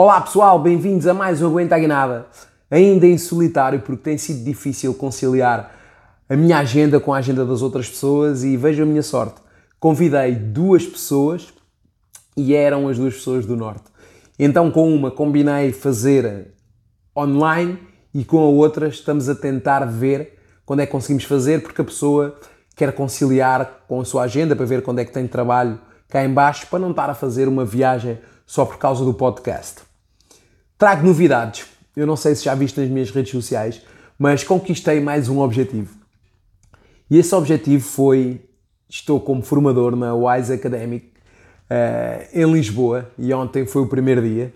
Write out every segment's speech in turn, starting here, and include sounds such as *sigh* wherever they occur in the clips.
Olá pessoal, bem-vindos a mais um Aguenta a Guinada. Ainda em solitário, porque tem sido difícil conciliar a minha agenda com a agenda das outras pessoas e vejo a minha sorte. Convidei duas pessoas e eram as duas pessoas do Norte. Então, com uma combinei fazer online e com a outra estamos a tentar ver quando é que conseguimos fazer, porque a pessoa quer conciliar com a sua agenda para ver quando é que tem trabalho cá em baixo, para não estar a fazer uma viagem só por causa do podcast. Trago novidades. Eu não sei se já viste nas minhas redes sociais, mas conquistei mais um objetivo. E esse objetivo foi: estou como formador na Wise Academic uh, em Lisboa e ontem foi o primeiro dia.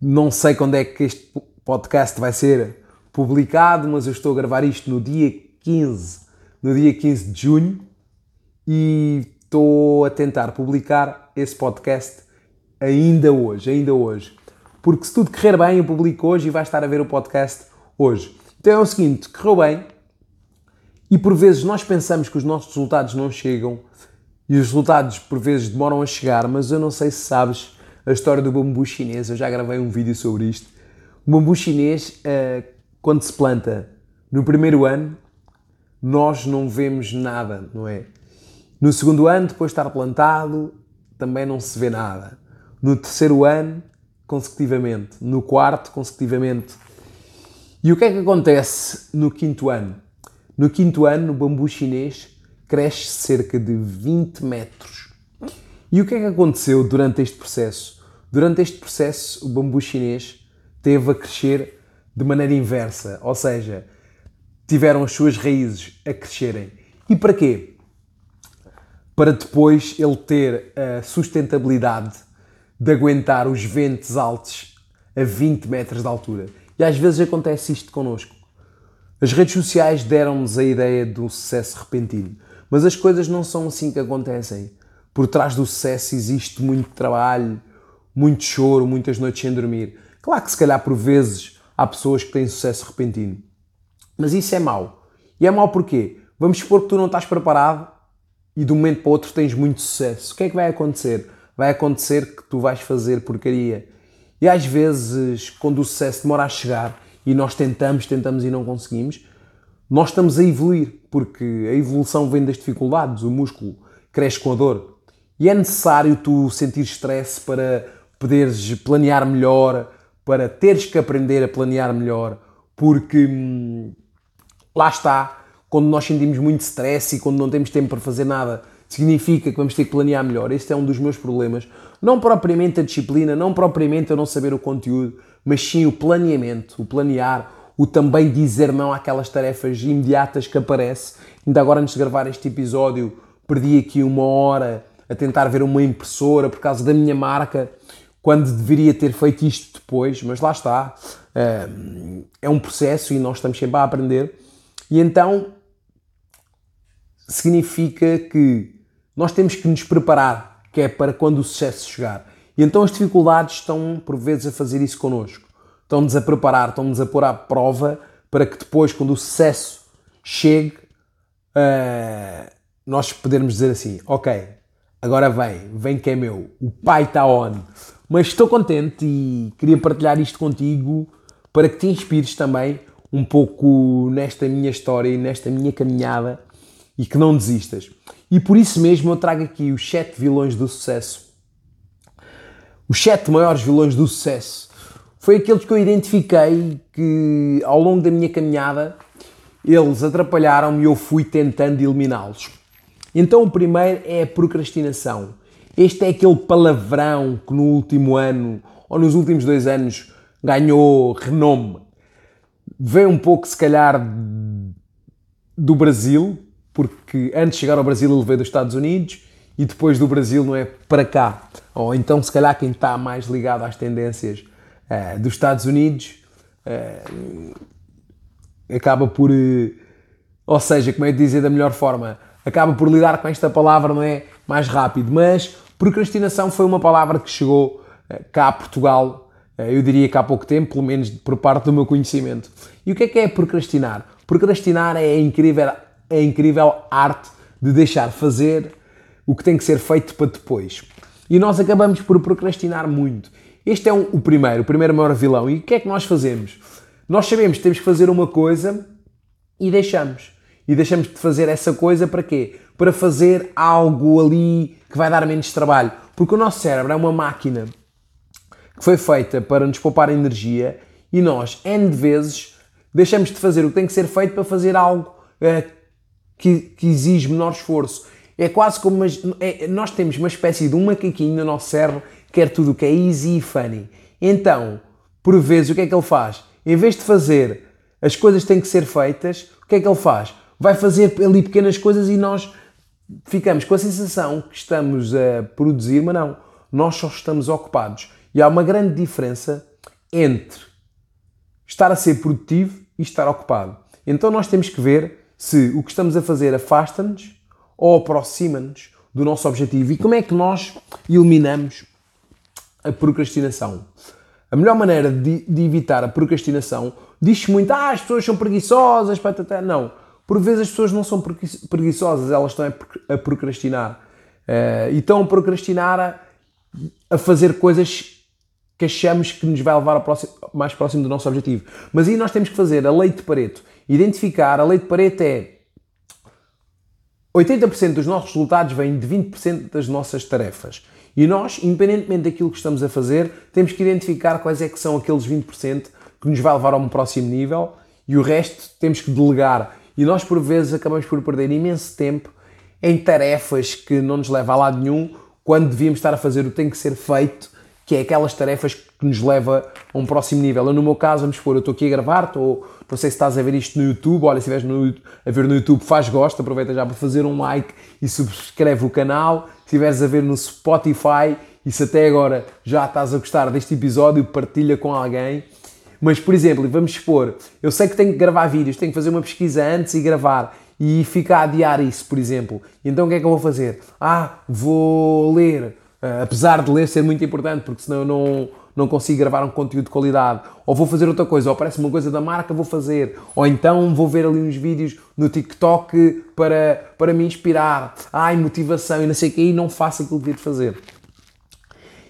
Não sei quando é que este podcast vai ser publicado, mas eu estou a gravar isto no dia 15, no dia 15 de junho e estou a tentar publicar esse podcast ainda hoje, ainda hoje. Porque se tudo correr bem, eu publico hoje e vai estar a ver o podcast hoje. Então é o seguinte, correu bem e por vezes nós pensamos que os nossos resultados não chegam e os resultados por vezes demoram a chegar, mas eu não sei se sabes a história do bambu chinês, eu já gravei um vídeo sobre isto. O bambu chinês, eh, quando se planta no primeiro ano, nós não vemos nada, não é? No segundo ano, depois de estar plantado, também não se vê nada. No terceiro ano, consecutivamente. No quarto, consecutivamente. E o que é que acontece no quinto ano? No quinto ano, o bambu chinês cresce cerca de 20 metros. E o que é que aconteceu durante este processo? Durante este processo, o bambu chinês teve a crescer de maneira inversa, ou seja, tiveram as suas raízes a crescerem. E para quê? para depois ele ter a sustentabilidade de aguentar os ventos altos a 20 metros de altura. E às vezes acontece isto connosco. As redes sociais deram-nos a ideia de um sucesso repentino, mas as coisas não são assim que acontecem. Por trás do sucesso existe muito trabalho, muito choro, muitas noites sem dormir. Claro que se calhar por vezes há pessoas que têm sucesso repentino, mas isso é mau. E é mau porquê? Vamos supor que tu não estás preparado e de um momento para o outro tens muito sucesso, o que é que vai acontecer? Vai acontecer que tu vais fazer porcaria. E às vezes, quando o sucesso demora a chegar e nós tentamos, tentamos e não conseguimos, nós estamos a evoluir, porque a evolução vem das dificuldades, o músculo cresce com a dor. E é necessário tu sentir stress para poderes planear melhor, para teres que aprender a planear melhor, porque hum, lá está, quando nós sentimos muito stress e quando não temos tempo para fazer nada, significa que vamos ter que planear melhor. Este é um dos meus problemas. Não propriamente a disciplina, não propriamente eu não saber o conteúdo, mas sim o planeamento, o planear, o também dizer não àquelas tarefas imediatas que aparecem. Ainda agora, antes de gravar este episódio, perdi aqui uma hora a tentar ver uma impressora por causa da minha marca, quando deveria ter feito isto depois, mas lá está. É um processo e nós estamos sempre a aprender. E então significa que nós temos que nos preparar, que é para quando o sucesso chegar. E então as dificuldades estão, por vezes, a fazer isso connosco. Estão-nos a preparar, estão-nos a pôr à prova para que depois, quando o sucesso chegue, uh, nós podermos dizer assim: Ok, agora vem, vem que é meu, o pai está on. Mas estou contente e queria partilhar isto contigo para que te inspires também um pouco nesta minha história e nesta minha caminhada e que não desistas. E por isso mesmo eu trago aqui os 7 vilões do sucesso. Os 7 maiores vilões do sucesso. Foi aqueles que eu identifiquei que ao longo da minha caminhada eles atrapalharam-me e eu fui tentando eliminá-los. Então o primeiro é a procrastinação. Este é aquele palavrão que no último ano ou nos últimos dois anos ganhou renome. Vem um pouco, se calhar, do Brasil, porque antes de chegar ao Brasil ele veio dos Estados Unidos e depois do Brasil não é para cá. Ou então, se calhar, quem está mais ligado às tendências uh, dos Estados Unidos uh, acaba por. Uh, ou seja, como é que dizer da melhor forma? Acaba por lidar com esta palavra, não é? Mais rápido. Mas procrastinação foi uma palavra que chegou cá a Portugal, eu diria que há pouco tempo, pelo menos por parte do meu conhecimento. E o que é que é procrastinar? Procrastinar é incrível a incrível arte de deixar fazer o que tem que ser feito para depois. E nós acabamos por procrastinar muito. Este é um, o primeiro, o primeiro maior vilão. E o que é que nós fazemos? Nós sabemos que temos que fazer uma coisa e deixamos. E deixamos de fazer essa coisa para quê? Para fazer algo ali que vai dar menos trabalho. Porque o nosso cérebro é uma máquina que foi feita para nos poupar energia e nós, N de vezes, deixamos de fazer o que tem que ser feito para fazer algo é, que, que, exige menor esforço. É quase como uma, é, nós temos uma espécie de um macaquinho no nosso cérebro que quer tudo o que é easy e funny. Então, por vezes, o que é que ele faz? Em vez de fazer as coisas têm que ser feitas, o que é que ele faz? Vai fazer ali pequenas coisas e nós ficamos com a sensação que estamos a produzir, mas não, nós só estamos ocupados. E há uma grande diferença entre estar a ser produtivo e estar ocupado. Então nós temos que ver se o que estamos a fazer afasta-nos ou aproxima-nos do nosso objetivo e como é que nós eliminamos a procrastinação. A melhor maneira de, de evitar a procrastinação diz-se muito, ah, as pessoas são preguiçosas, patata. Não. Por vezes as pessoas não são preguiçosas, elas estão a procrastinar. Uh, e estão a procrastinar a, a fazer coisas que achamos que nos vai levar próximo, mais próximo do nosso objetivo. Mas aí nós temos que fazer a lei de Pareto. Identificar, a lei de Pareto é 80% dos nossos resultados vêm de 20% das nossas tarefas. E nós, independentemente daquilo que estamos a fazer, temos que identificar quais é que são aqueles 20% que nos vai levar a um próximo nível e o resto temos que delegar. E nós, por vezes, acabamos por perder imenso tempo em tarefas que não nos levam a lado nenhum, quando devíamos estar a fazer o que tem que ser feito que é aquelas tarefas que nos leva a um próximo nível. Eu, no meu caso, vamos supor, eu estou aqui a gravar, estou, não sei se estás a ver isto no YouTube, olha, se estiveres a ver no YouTube, faz gosto, aproveita já para fazer um like e subscreve o canal. Se estiveres a ver no Spotify e se até agora já estás a gostar deste episódio, partilha com alguém. Mas, por exemplo, vamos supor, eu sei que tenho que gravar vídeos, tenho que fazer uma pesquisa antes e gravar e ficar a adiar isso, por exemplo. Então o que é que eu vou fazer? Ah, vou ler Uh, apesar de ler ser muito importante, porque senão eu não, não consigo gravar um conteúdo de qualidade. Ou vou fazer outra coisa, ou aparece uma coisa da marca, vou fazer. Ou então vou ver ali uns vídeos no TikTok para, para me inspirar. Ai, motivação e não sei o que, e não faço aquilo que devia de fazer.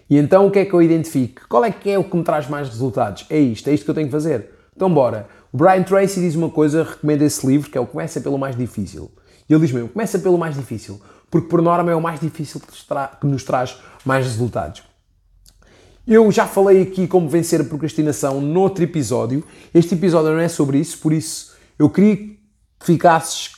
E então o que é que eu identifico? Qual é que é o que me traz mais resultados? É isto, é isto que eu tenho que fazer. Então bora. O Brian Tracy diz uma coisa, recomenda esse livro, que é o Começa pelo mais difícil. E ele diz mesmo, começa pelo mais difícil porque por norma é o mais difícil que nos traz mais resultados. Eu já falei aqui como vencer a procrastinação noutro episódio. Este episódio não é sobre isso, por isso eu queria que ficasses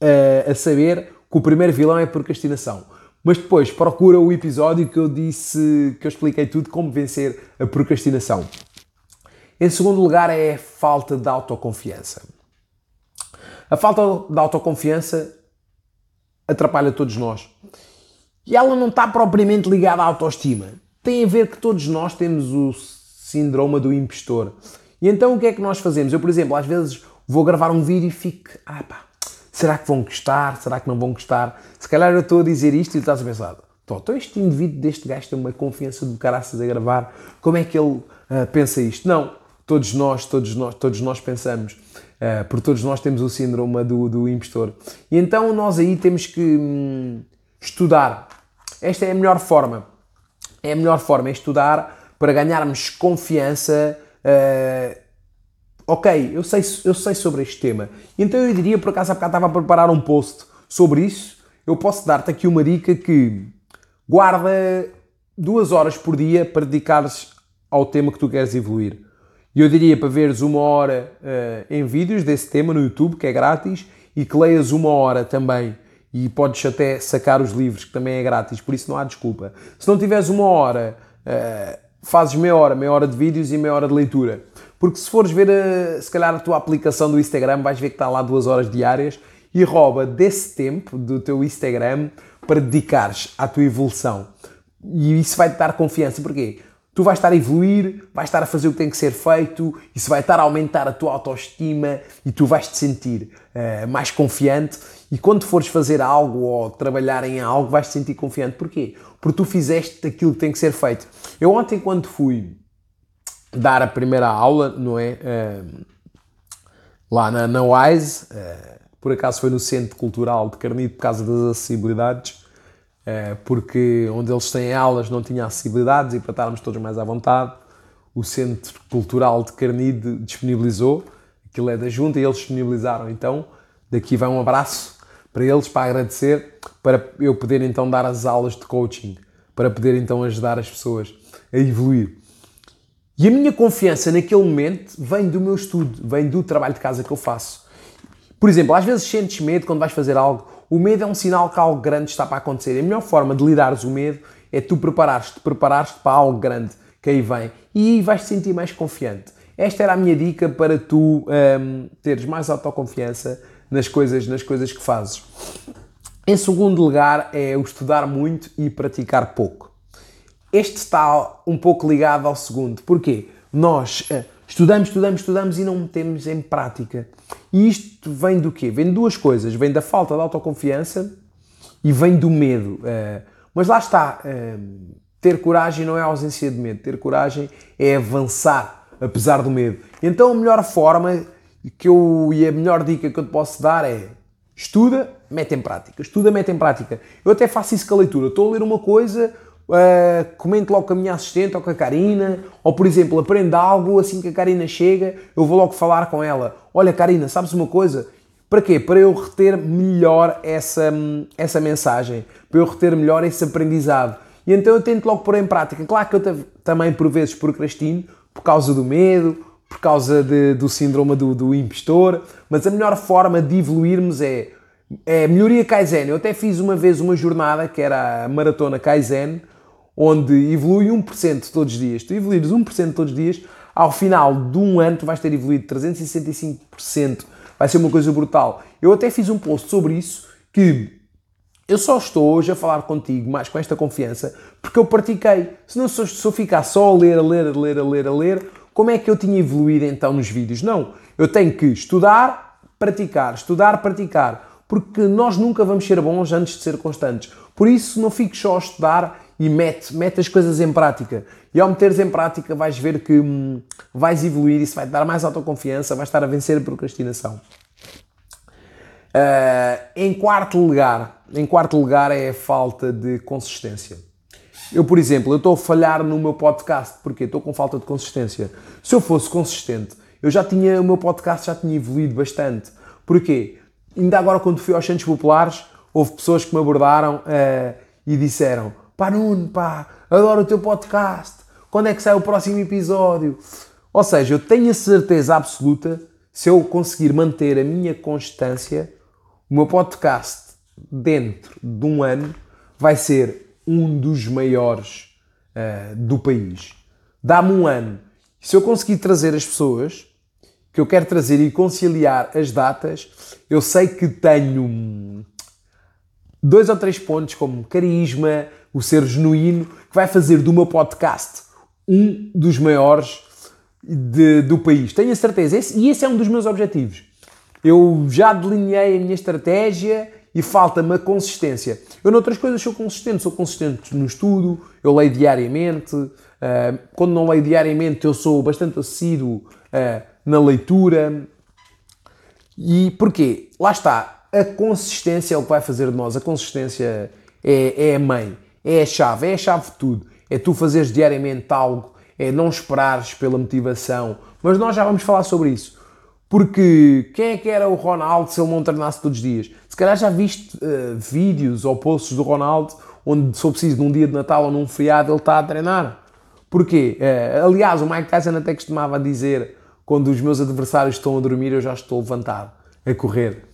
uh, a saber que o primeiro vilão é a procrastinação. Mas depois procura o episódio que eu disse, que eu expliquei tudo como vencer a procrastinação. Em segundo lugar é a falta de autoconfiança. A falta de autoconfiança atrapalha todos nós. E ela não está propriamente ligada à autoestima. Tem a ver que todos nós temos o síndrome do impostor. E então o que é que nós fazemos? Eu, por exemplo, às vezes vou gravar um vídeo e fico, ah pá, será que vão gostar? Será que não vão gostar? Se calhar eu estou a dizer isto e estás a pensar, então este indivíduo deste gajo tem uma confiança do caraças a gravar, como é que ele uh, pensa isto? Não, todos nós, todos nós, todos nós pensamos. Uh, porque todos nós temos o síndrome do, do impostor. E então nós aí temos que hum, estudar. Esta é a melhor forma. É a melhor forma, é estudar para ganharmos confiança. Uh, ok, eu sei, eu sei sobre este tema. Então eu diria, por acaso há bocado estava a preparar um post sobre isso. Eu posso dar-te aqui uma dica que guarda duas horas por dia para dedicares ao tema que tu queres evoluir. E eu diria para veres uma hora uh, em vídeos desse tema no YouTube, que é grátis, e que leias uma hora também. E podes até sacar os livros, que também é grátis, por isso não há desculpa. Se não tiveres uma hora, uh, fazes meia hora, meia hora de vídeos e meia hora de leitura. Porque se fores ver, uh, se calhar, a tua aplicação do Instagram, vais ver que está lá duas horas diárias e rouba desse tempo do teu Instagram para dedicares à tua evolução. E isso vai-te dar confiança. Porquê? Tu vais estar a evoluir, vais estar a fazer o que tem que ser feito, isso vai estar a aumentar a tua autoestima e tu vais te sentir uh, mais confiante. E quando fores fazer algo ou trabalhar em algo, vais te sentir confiante. Porquê? Porque tu fizeste aquilo que tem que ser feito. Eu ontem, quando fui dar a primeira aula, não é? Uh, lá na, na WISE, uh, por acaso foi no Centro Cultural de Carnide por causa das acessibilidades porque onde eles têm aulas não tinha acessibilidades e para estarmos todos mais à vontade, o Centro Cultural de Carnide disponibilizou, aquilo é da Junta e eles disponibilizaram. Então, daqui vai um abraço para eles, para agradecer, para eu poder então dar as aulas de coaching, para poder então ajudar as pessoas a evoluir. E a minha confiança naquele momento vem do meu estudo, vem do trabalho de casa que eu faço. Por exemplo, às vezes sentes medo quando vais fazer algo. O medo é um sinal que algo grande está para acontecer. A melhor forma de lidares o medo é tu preparares-te, preparares-te para algo grande que aí vem e aí vais te sentir mais confiante. Esta era a minha dica para tu um, teres mais autoconfiança nas coisas, nas coisas que fazes. Em segundo lugar, é o estudar muito e praticar pouco. Este está um pouco ligado ao segundo. Porquê? Nós uh, estudamos, estudamos, estudamos e não metemos em prática. E isto vem do quê? Vem de duas coisas. Vem da falta de autoconfiança e vem do medo. Uh, mas lá está. Uh, ter coragem não é ausência de medo. Ter coragem é avançar, apesar do medo. Então a melhor forma que eu, e a melhor dica que eu te posso dar é estuda, mete em prática. Estuda, mete em prática. Eu até faço isso com a leitura. Estou a ler uma coisa uh, comente logo com a minha assistente ou com a Karina, ou por exemplo, aprenda algo assim que a Karina chega, eu vou logo falar com ela. Olha, Karina, sabes uma coisa? Para quê? Para eu reter melhor essa, essa mensagem, para eu reter melhor esse aprendizado. E então eu tento logo pôr em prática. Claro que eu também por vezes procrastino, por causa do medo, por causa de, do síndrome do, do impostor, mas a melhor forma de evoluirmos é, é melhoria Kaizen. Eu até fiz uma vez uma jornada que era a Maratona Kaizen, onde evolui 1% todos os dias. Tu evoluires 1% todos os dias, ao final de um ano tu vais ter evoluído 365%. Vai ser uma coisa brutal. Eu até fiz um post sobre isso que eu só estou hoje a falar contigo mais com esta confiança porque eu pratiquei. Se não se eu ficar só a ler, a ler, a ler, a ler, a ler, como é que eu tinha evoluído então nos vídeos? Não. Eu tenho que estudar, praticar, estudar, praticar. Porque nós nunca vamos ser bons antes de ser constantes. Por isso, não fiques só a estudar e mete, mete as coisas em prática. E ao meteres em prática vais ver que hum, vais evoluir, isso vai te dar mais autoconfiança, vais estar a vencer a procrastinação. Uh, em quarto lugar, em quarto lugar é a falta de consistência. Eu, por exemplo, estou a falhar no meu podcast porque estou com falta de consistência. Se eu fosse consistente, eu já tinha o meu podcast já tinha evoluído bastante. Porquê? Ainda agora quando fui aos Santos Populares, houve pessoas que me abordaram uh, e disseram Pá, Nuno, pá, adoro o teu podcast. Quando é que sai o próximo episódio? Ou seja, eu tenho a certeza absoluta, se eu conseguir manter a minha constância, o meu podcast dentro de um ano vai ser um dos maiores uh, do país. Dá-me um ano. Se eu conseguir trazer as pessoas que eu quero trazer e conciliar as datas, eu sei que tenho dois ou três pontos como carisma, o ser genuíno, que vai fazer do meu podcast um dos maiores de, do país. Tenho a certeza. Esse, e esse é um dos meus objetivos. Eu já delineei a minha estratégia e falta-me a consistência. Eu, noutras coisas, sou consistente. Sou consistente no estudo, eu leio diariamente. Uh, quando não leio diariamente, eu sou bastante assíduo uh, na leitura. E porquê? Lá está. A consistência é o que vai fazer de nós. A consistência é, é a mãe é a chave, é a chave de tudo. É tu fazeres diariamente algo, é não esperares pela motivação. Mas nós já vamos falar sobre isso. Porque quem é que era o Ronaldo se ele não treinasse todos os dias? Se calhar já viste uh, vídeos ou posts do Ronaldo onde, se for preciso, num dia de Natal ou num feriado, ele está a treinar. Porquê? Uh, aliás, o Mike Tyson até costumava dizer quando os meus adversários estão a dormir, eu já estou levantado, a correr.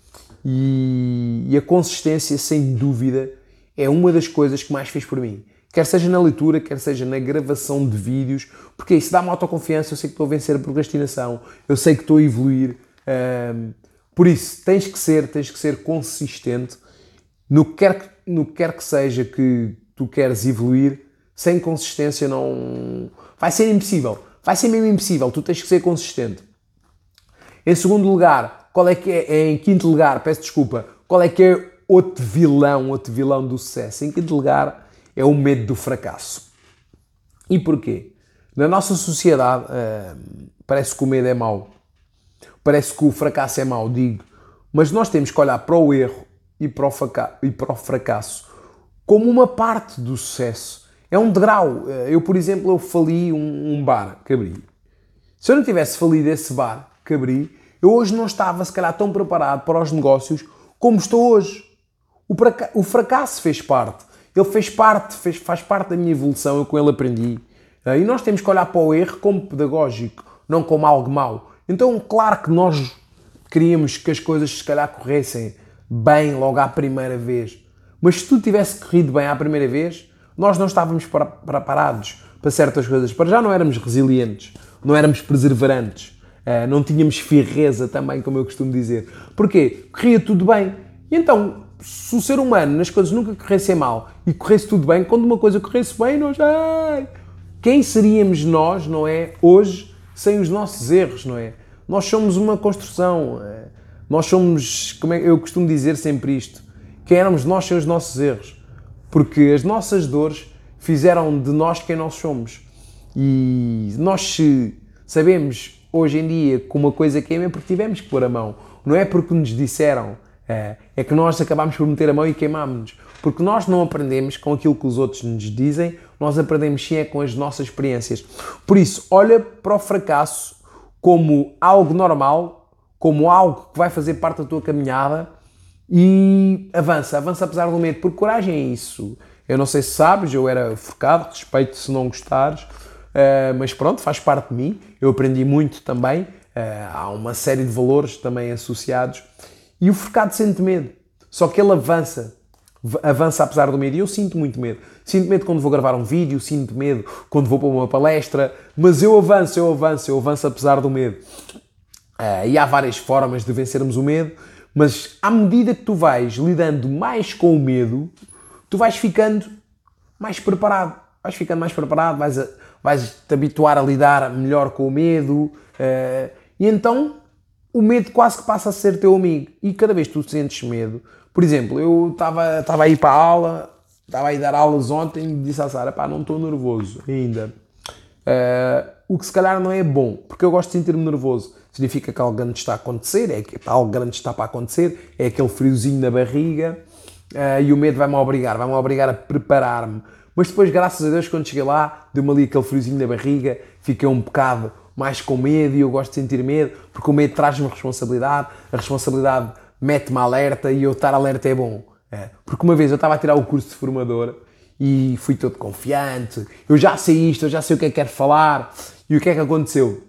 E, e a consistência, sem dúvida, é uma das coisas que mais fez por mim. Quer seja na leitura, quer seja na gravação de vídeos, porque isso dá-me autoconfiança, eu sei que estou a vencer a procrastinação, eu sei que estou a evoluir. Um, por isso, tens que ser, tens que ser consistente no que quer, no que, quer que seja que tu queres evoluir, sem consistência não... Vai ser impossível. Vai ser mesmo impossível. Tu tens que ser consistente. Em segundo lugar, qual é que é, em quinto lugar, peço desculpa, qual é que é outro vilão, outro vilão do sucesso. Em quinto lugar, é o medo do fracasso. E porquê? Na nossa sociedade, uh, parece que o medo é mau. Parece que o fracasso é mau, digo. Mas nós temos que olhar para o erro e para o, e para o fracasso como uma parte do sucesso. É um degrau. Eu, por exemplo, eu fali um, um bar que abri. Se eu não tivesse falido esse bar que abri, eu hoje não estava, se calhar, tão preparado para os negócios como estou hoje. O fracasso fez parte. Ele fez parte, fez, faz parte da minha evolução, eu com ele aprendi. E nós temos que olhar para o erro como pedagógico, não como algo mau. Então, claro que nós queríamos que as coisas, se calhar, corressem bem logo à primeira vez. Mas se tudo tivesse corrido bem à primeira vez, nós não estávamos preparados para certas coisas. Para já não éramos resilientes, não éramos perseverantes, eh, não tínhamos firreza também, como eu costumo dizer. Porquê? Corria tudo bem. E então, se o ser humano nas coisas nunca corresse mal e corresse tudo bem, quando uma coisa corresse bem, nós. Ai, quem seríamos nós, não é? Hoje, sem os nossos erros, não é? Nós somos uma construção. Eh, nós somos, como é, eu costumo dizer sempre isto, quem éramos nós sem os nossos erros. Porque as nossas dores fizeram de nós quem nós somos. E nós sabemos hoje em dia que uma coisa queima é porque tivemos que pôr a mão. Não é porque nos disseram. É, é que nós acabámos por meter a mão e queimámos-nos. Porque nós não aprendemos com aquilo que os outros nos dizem, nós aprendemos sim é com as nossas experiências. Por isso, olha para o fracasso como algo normal, como algo que vai fazer parte da tua caminhada e avança, avança apesar do medo, porque coragem é isso. Eu não sei se sabes, eu era focado, respeito se não gostares, uh, mas pronto, faz parte de mim. Eu aprendi muito também, uh, há uma série de valores também associados. E o focado sente medo, só que ele avança, avança apesar do medo. E eu sinto muito medo. Sinto medo quando vou gravar um vídeo, sinto medo quando vou para uma palestra, mas eu avanço, eu avanço, eu avanço apesar do medo. Uh, e há várias formas de vencermos o medo, mas à medida que tu vais lidando mais com o medo, tu vais ficando mais preparado. Vais ficando mais preparado, vais, a, vais te habituar a lidar melhor com o medo. Uh, e então o medo quase que passa a ser teu amigo. E cada vez que tu sentes medo, por exemplo, eu estava, estava aí para a aula, estava aí a dar aulas ontem e disse à Sara, pá, não estou nervoso ainda. Uh, o que se calhar não é bom, porque eu gosto de sentir-me nervoso. Significa que algo grande está a acontecer, é que algo grande está para acontecer, é aquele friozinho na barriga uh, e o medo vai-me obrigar, vai-me obrigar a preparar-me. Mas depois, graças a Deus, quando cheguei lá, deu-me ali aquele friozinho na barriga, fiquei um bocado mais com medo e eu gosto de sentir medo, porque o medo traz-me responsabilidade, a responsabilidade mete-me alerta e eu estar alerta é bom. É. Porque uma vez eu estava a tirar o curso de formador e fui todo confiante, eu já sei isto, eu já sei o que é que quero falar. E o que é que aconteceu?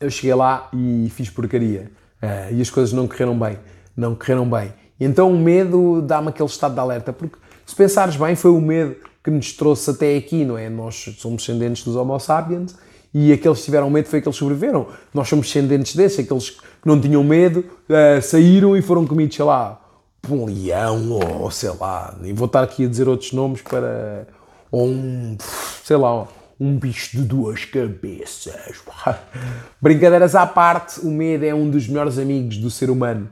Eu cheguei lá e fiz porcaria. É, e as coisas não correram bem. Não correram bem. E então o medo dá-me aquele estado de alerta. Porque se pensares bem, foi o medo que nos trouxe até aqui, não é? Nós somos descendentes dos Homo sapiens e aqueles que tiveram medo foi aqueles que sobreviveram. Nós somos descendentes desses, aqueles que não tinham medo, uh, saíram e foram comidos, sei lá, por um leão, ou sei lá, nem vou estar aqui a dizer outros nomes para. ou um. sei lá, um bicho de duas cabeças. *laughs* Brincadeiras à parte, o medo é um dos melhores amigos do ser humano.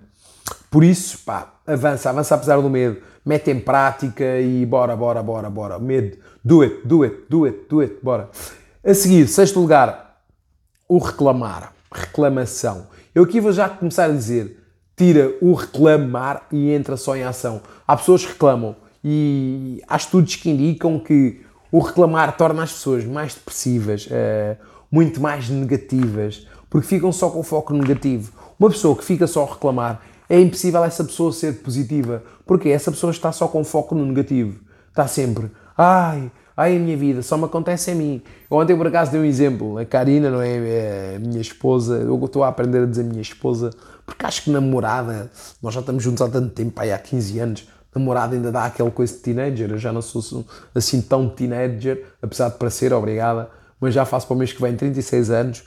Por isso, pá, avança, avança apesar do medo. Mete em prática e bora, bora, bora, bora. Medo, do it, do it, do it, do it, bora. A seguir, sexto lugar, o reclamar. Reclamação. Eu aqui vou já começar a dizer: tira o reclamar e entra só em ação. Há pessoas que reclamam e há estudos que indicam que o reclamar torna as pessoas mais depressivas, uh, muito mais negativas, porque ficam só com foco negativo. Uma pessoa que fica só a reclamar, é impossível essa pessoa ser positiva, porque essa pessoa está só com foco no negativo. Está sempre, ai, Ai, a minha vida, só me acontece a mim. Ontem, por acaso, dei um exemplo. A Karina, não é? é minha esposa. Eu estou a aprender a dizer minha esposa, porque acho que namorada, nós já estamos juntos há tanto tempo, aí há 15 anos. Namorada ainda dá aquela coisa de teenager. Eu já não sou assim tão teenager, apesar de parecer, obrigada. Mas já faço para o mês que vem 36 anos.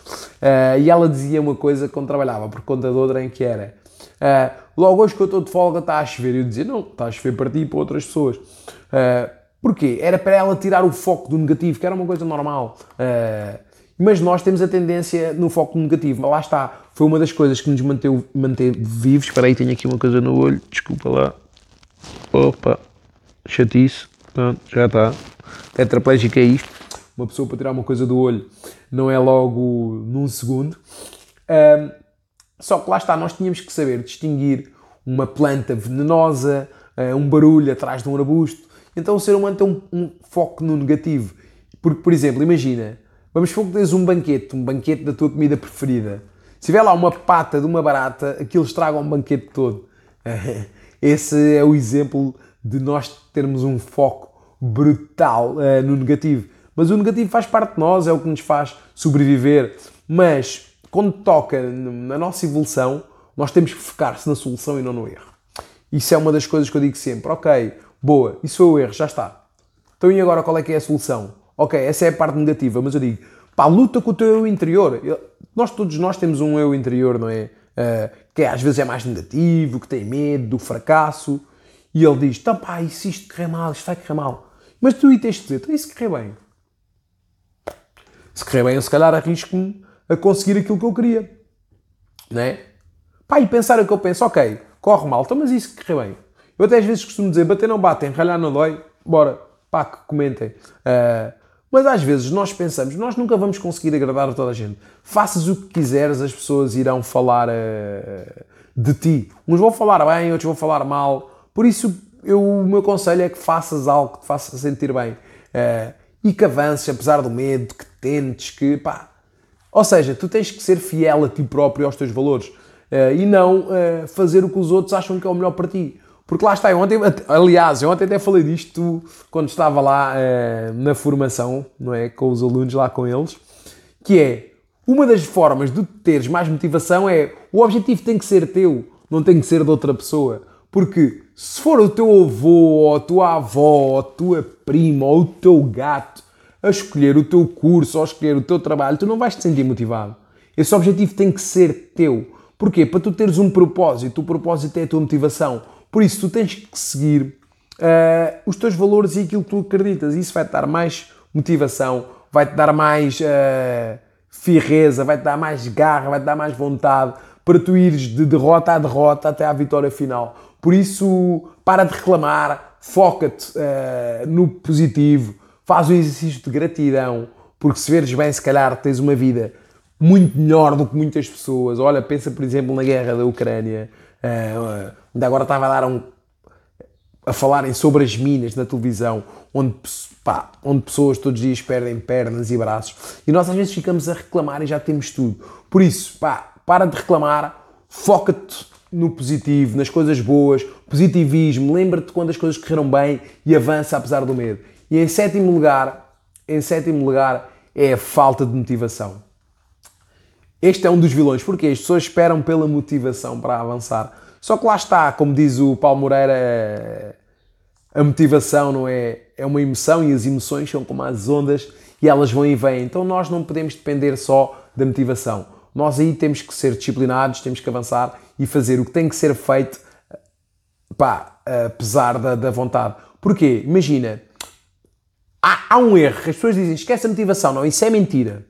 Uh, e ela dizia uma coisa quando trabalhava por conta de outra em que era. Uh, logo hoje que eu estou de folga está a chover. Eu dizia, não, está a chover para ti e para outras pessoas. Uh, Porquê? Era para ela tirar o foco do negativo, que era uma coisa normal. Uh, mas nós temos a tendência no foco negativo. Lá está. Foi uma das coisas que nos manteve, manteve vivos. Espera aí, tenho aqui uma coisa no olho. Desculpa lá. Opa. Chatice. Pronto, já está. Tetraplégico é isto. Uma pessoa para tirar uma coisa do olho não é logo num segundo. Só que lá está, nós tínhamos que saber distinguir uma planta venenosa, uh, um barulho atrás de um arbusto, Então o ser humano tem um, um foco no negativo. Porque, por exemplo, imagina, vamos supor que tens um banquete, um banquete da tua comida preferida. Se tiver lá uma pata de uma barata, aquilo estraga um banquete todo. *laughs* Esse é o exemplo de nós termos um foco brutal uh, no negativo. Mas o negativo faz parte de nós, é o que nos faz sobreviver. Mas quando toca na nossa evolução, nós temos que focar-se na solução e não no erro. Isso é uma das coisas que eu digo sempre. Ok, boa, isso foi o erro, já está. Então e agora qual é que é a solução? Ok, essa é a parte negativa, mas eu digo, pá, luta com o teu eu interior. Nós, todos nós temos um eu interior, não é? Uh, que às vezes é mais negativo, que tem medo do fracasso. E ele diz, tá pá, e se isto correr mal, isto vai correr mal. Mas tu e tens de dizer, então e se correr bem? Se correr bem, eu se calhar arrisco-me a conseguir aquilo que eu queria. Não é? Pá, e pensar o que eu penso, ok, corre mal, então mas isso correr bem. Eu até às vezes costumo dizer, bater não batem, ralhar não dói, bora, pá, que comentem. Uh, mas às vezes nós pensamos, nós nunca vamos conseguir agradar a toda a gente. Faças o que quiseres, as pessoas irão falar uh, de ti. Uns vão falar bem, outros vão falar mal. Por isso, eu, o meu conselho é que faças algo que te faça sentir bem. Uh, e que avances, apesar do medo, que tentes, que pá. Ou seja, tu tens que ser fiel a ti próprio e aos teus valores. Uh, e não fazer o que os outros acham que é o melhor para ti. Porque lá está, eu ontem, aliás, eu ontem até falei disto quando estava lá uh, na formação, não é? Com os alunos lá com eles, que é uma das formas de teres mais motivação é o objetivo tem que ser teu, não tem que ser de outra pessoa. Porque se for o teu avô, ou a tua avó, ou a tua prima, ou o teu gato a escolher o teu curso ou a escolher o teu trabalho, tu não vais te sentir motivado. Esse objetivo tem que ser teu. Porquê? Para tu teres um propósito. O propósito é a tua motivação. Por isso, tu tens que seguir uh, os teus valores e aquilo que tu acreditas. Isso vai-te dar mais motivação, vai-te dar mais uh, firreza, vai-te dar mais garra, vai-te dar mais vontade para tu ires de derrota a derrota até à vitória final. Por isso, para de reclamar, foca-te uh, no positivo, faz um exercício de gratidão, porque se veres bem, se calhar tens uma vida muito melhor do que muitas pessoas. Olha, pensa, por exemplo, na guerra da Ucrânia. Ainda agora estava a dar um, a falarem sobre as minas na televisão, onde, pá, onde pessoas todos os dias perdem pernas e braços. E nós às vezes ficamos a reclamar e já temos tudo. Por isso, pá, para de reclamar, foca-te no positivo, nas coisas boas, positivismo, lembra-te quando as coisas correram bem e avança apesar do medo. E em sétimo lugar, em sétimo lugar, é a falta de motivação. Este é um dos vilões, porque as pessoas esperam pela motivação para avançar. Só que lá está, como diz o Paulo Moreira, a motivação não é, é uma emoção e as emoções são como as ondas e elas vão e vêm. Então nós não podemos depender só da motivação. Nós aí temos que ser disciplinados, temos que avançar e fazer o que tem que ser feito, pá, apesar da, da vontade. Porquê? Imagina, há, há um erro, as pessoas dizem, esquece a motivação. Não, isso é mentira.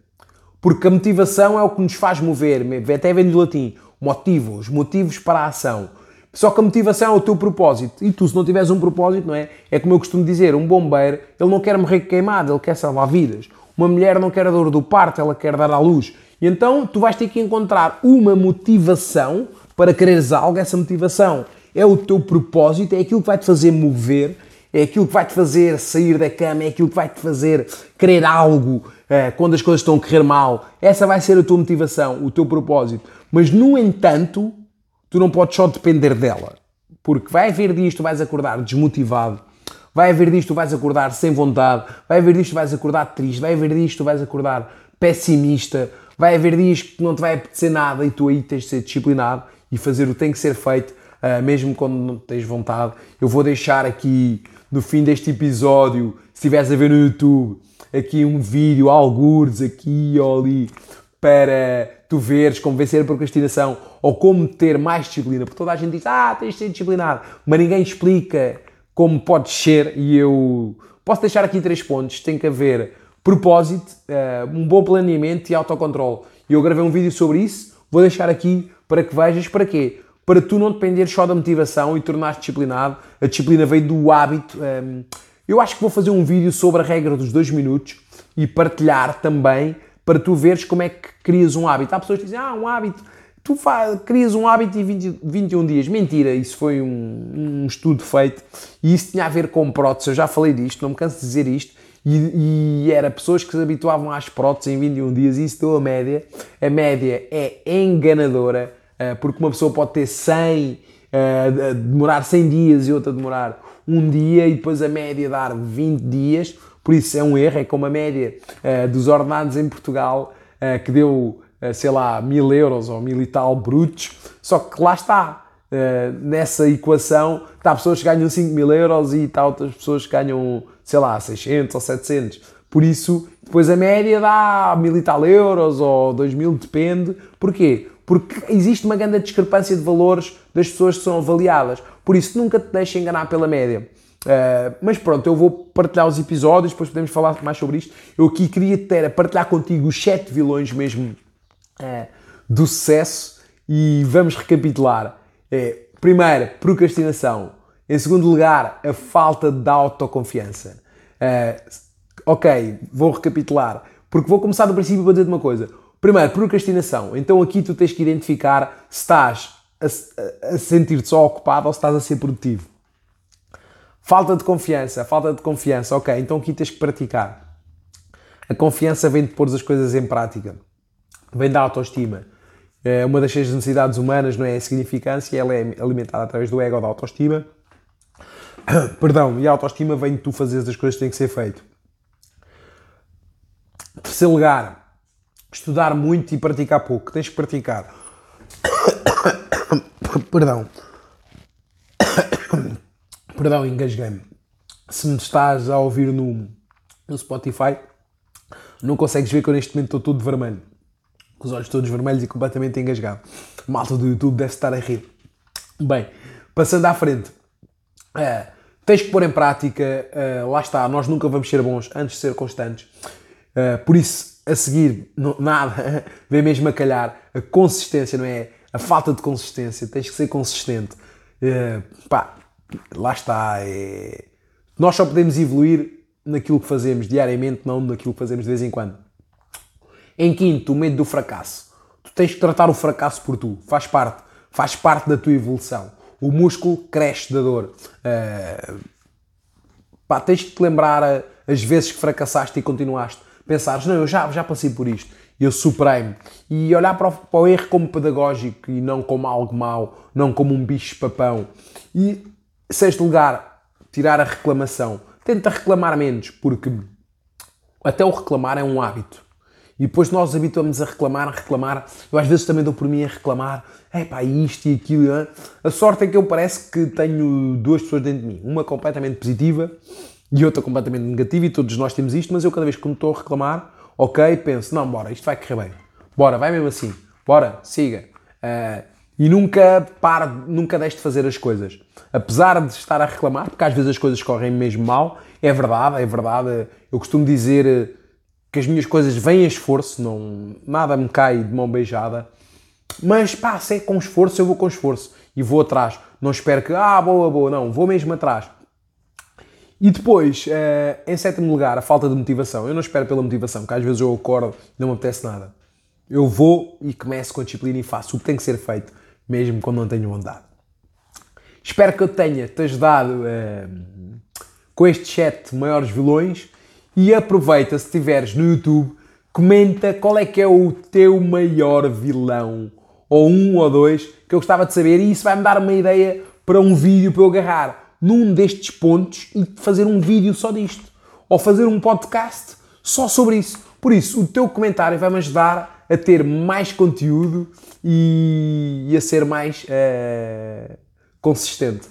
Porque a motivação é o que nos faz mover, até vem do latim, motivo, os motivos para a ação. Só que a motivação é o teu propósito. E tu, se não tiveres um propósito, não é? É como eu costumo dizer: um bombeiro, ele não quer morrer queimado, ele quer salvar vidas. Uma mulher não quer a dor do parto, ela quer dar à luz. E então tu vais ter que encontrar uma motivação para quereres algo. Essa motivação é o teu propósito, é aquilo que vai te fazer mover, é aquilo que vai te fazer sair da cama, é aquilo que vai te fazer querer algo, quando as coisas estão a correr mal, essa vai ser a tua motivação, o teu propósito. Mas, no entanto, tu não podes só depender dela. Porque vai haver dias que tu vais acordar desmotivado, vai haver dias que tu vais acordar sem vontade, vai haver dias que tu vais acordar triste, vai haver dias que tu vais acordar pessimista, vai haver dias que não te vai apetecer nada e tu aí tens de ser disciplinado e fazer o que tem que ser feito, uh, mesmo quando não tens vontade. Eu vou deixar aqui, no fim deste episódio, se estiveres a ver no YouTube, aqui um vídeo, algures aqui ou ali, para tu veres como vencer a procrastinação ou como ter mais disciplina. Porque toda a gente diz, ah, tens de ser disciplinado, mas ninguém explica como podes ser. E eu posso deixar aqui três pontos: tem que haver propósito, eh, um bom planeamento e autocontrole. E eu gravei um vídeo sobre isso, vou deixar aqui para que vejas para quê? Para tu não dependeres só da motivação e tornares disciplinado. A disciplina veio do hábito. Eu acho que vou fazer um vídeo sobre a regra dos dois minutos e partilhar também para tu veres como é que crias um hábito. Há pessoas que dizem, ah, um hábito, tu faz, crias um hábito em 20, 21 dias. Mentira, isso foi um, um, estudo feito e isso tinha a ver com próteses. Eu já falei disto, não me canso de dizer isto. E, e era pessoas que se habituavam às próteses em 21 dias e isso deu a média. A média é enganadora, uh, porque uma pessoa pode ter 100, uh, demorar 100 dias e outra demorar um dia e depois a média dar 20 dias. Por isso é um erro, é como a média uh, dos ordenados em Portugal, que deu eh, sei lá, mil euros ou mil e tal brutos, só que lá está, nessa equação, está pessoas que ganham 5 mil euros e está outras pessoas que ganham, sei lá, 600 ou 700. Por isso, depois a média dá mil e tal euros ou 2 mil, depende. Porquê? Porque existe uma grande discrepância de valores das pessoas que são avaliadas. Por isso, nunca te deixes enganar pela média. Uh, mas pronto, eu vou partilhar os episódios, depois podemos falar mais sobre isto. Eu aqui queria ter, partilhar contigo os 7 vilões mesmo é, do sucesso e vamos recapitular. É, primeiro, procrastinação. Em segundo lugar, a falta de autoconfiança. É, ok, vou recapitular, porque vou começar do princípio para dizer uma coisa. Primeiro, procrastinação. Então aqui tu tens que identificar se estás a, a sentir-te só ocupado ou se estás a ser produtivo. Falta de confiança, falta de confiança. Ok, então aqui tens que praticar. A confiança vem de pôr as coisas em prática vem da autoestima. É uma das seis necessidades humanas não é a significância, ela é alimentada através do ego ou da autoestima. *coughs* Perdão, e a autoestima vem de tu fazeres as coisas que têm que ser feito. Terceiro lugar, estudar muito e praticar pouco. Tens que praticar. *coughs* Perdão. *coughs* Perdão, engasguei-me. Se me estás a ouvir no, no Spotify, não consegues ver que eu neste momento estou todo vermelho com os olhos todos vermelhos e completamente engasgado. Malta do YouTube deve estar a rir. Bem, passando à frente. Uh, tens que pôr em prática, uh, lá está, nós nunca vamos ser bons antes de ser constantes. Uh, por isso, a seguir, não, nada, *laughs* vem mesmo a calhar. A consistência, não é? A falta de consistência, tens que ser consistente. pá, lá está. É... Nós só podemos evoluir naquilo que fazemos diariamente, não naquilo que fazemos de vez em quando. Em quinto, o medo do fracasso. Tu tens que tratar o fracasso por tu, faz parte, faz parte da tua evolução. O músculo cresce da dor. Uh, pá, tens que te lembrar uh, as vezes que fracassaste e continuaste. Pensares, não, eu já, já passei por isto, eu superei-me. E olhar para o, para o erro como pedagógico e não como algo mau, não como um bicho-papão. E, sexto lugar, tirar a reclamação. Tenta reclamar menos, porque até o reclamar é um hábito. E depois nós habituamos a reclamar, a reclamar. Eu às vezes também dou por mim a reclamar. É pá, isto e aquilo. Hein? A sorte é que eu parece que tenho duas pessoas dentro de mim. Uma completamente positiva e outra completamente negativa. E todos nós temos isto. Mas eu cada vez que me estou a reclamar, ok, penso, não, bora, isto vai correr bem. Bora, vai mesmo assim. Bora, siga. Uh, e nunca para, nunca deixe de fazer as coisas. Apesar de estar a reclamar, porque às vezes as coisas correm mesmo mal, é verdade, é verdade. Eu costumo dizer que as minhas coisas vêm a esforço, não, nada me cai de mão beijada. Mas pá, se é com esforço, eu vou com esforço e vou atrás. Não espero que, ah, boa, boa, não, vou mesmo atrás. E depois, eh, em sétimo lugar, a falta de motivação. Eu não espero pela motivação, porque às vezes eu acordo e não me apetece nada. Eu vou e começo com a disciplina e faço o que tem que ser feito, mesmo quando não tenho vontade. Espero que eu tenha-te ajudado eh, com estes sete maiores vilões e aproveita, se estiveres no YouTube, comenta qual é que é o teu maior vilão, ou um ou dois, que eu gostava de saber, e isso vai-me dar uma ideia para um vídeo para eu agarrar num destes pontos e fazer um vídeo só disto. Ou fazer um podcast só sobre isso. Por isso, o teu comentário vai-me ajudar a ter mais conteúdo e, a ser mais uh, consistente.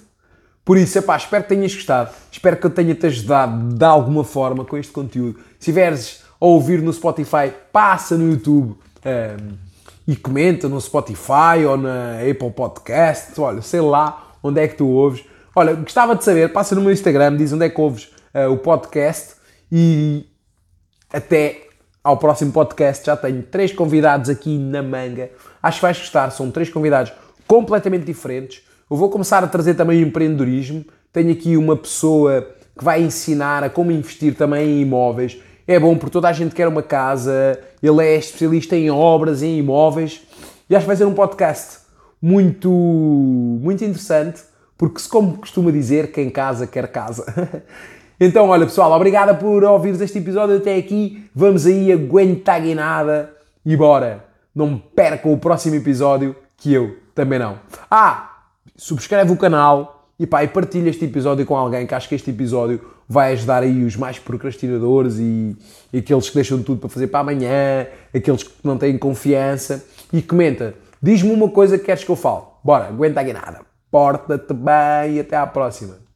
Por isso, epá, espero que tenhas gostado. Espero que eu tenha-te ajudado de alguma forma com este conteúdo. Se estiveres a ouvir no Spotify, passa no YouTube um, ehm, e comenta no Spotify ou na Apple Podcast. Olha, sei lá onde é que tu ouves. Olha, gostava de saber, passa no meu Instagram, diz onde é que ouves uh, o podcast e até ao próximo podcast. Já tenho três convidados aqui na manga. Acho que vais gostar, são três convidados completamente diferentes eu vou começar a trazer também o empreendedorismo. Tenho aqui uma pessoa que vai ensinar a como investir também em imóveis. É bom porque toda a gente quer uma casa, ele é especialista em obras, em imóveis E acho que vai ser um podcast muito, muito interessante, porque se como costuma dizer, quem casa quer casa. *laughs* então, olha pessoal, obrigada por ouvires este episódio até aqui. Vamos aí aguentar nada e bora. Não percam o próximo episódio, que eu também não. Ah, subscreve o canal e pá, e partilha este episódio com alguém que acho que este episódio vai ajudar aí os mais procrastinadores e, e aqueles que deixam tudo para fazer para amanhã, aqueles que não têm confiança. E comenta, diz-me uma coisa que queres que eu fale. Bora, aguenta aqui nada. Porta-te bem e até à próxima.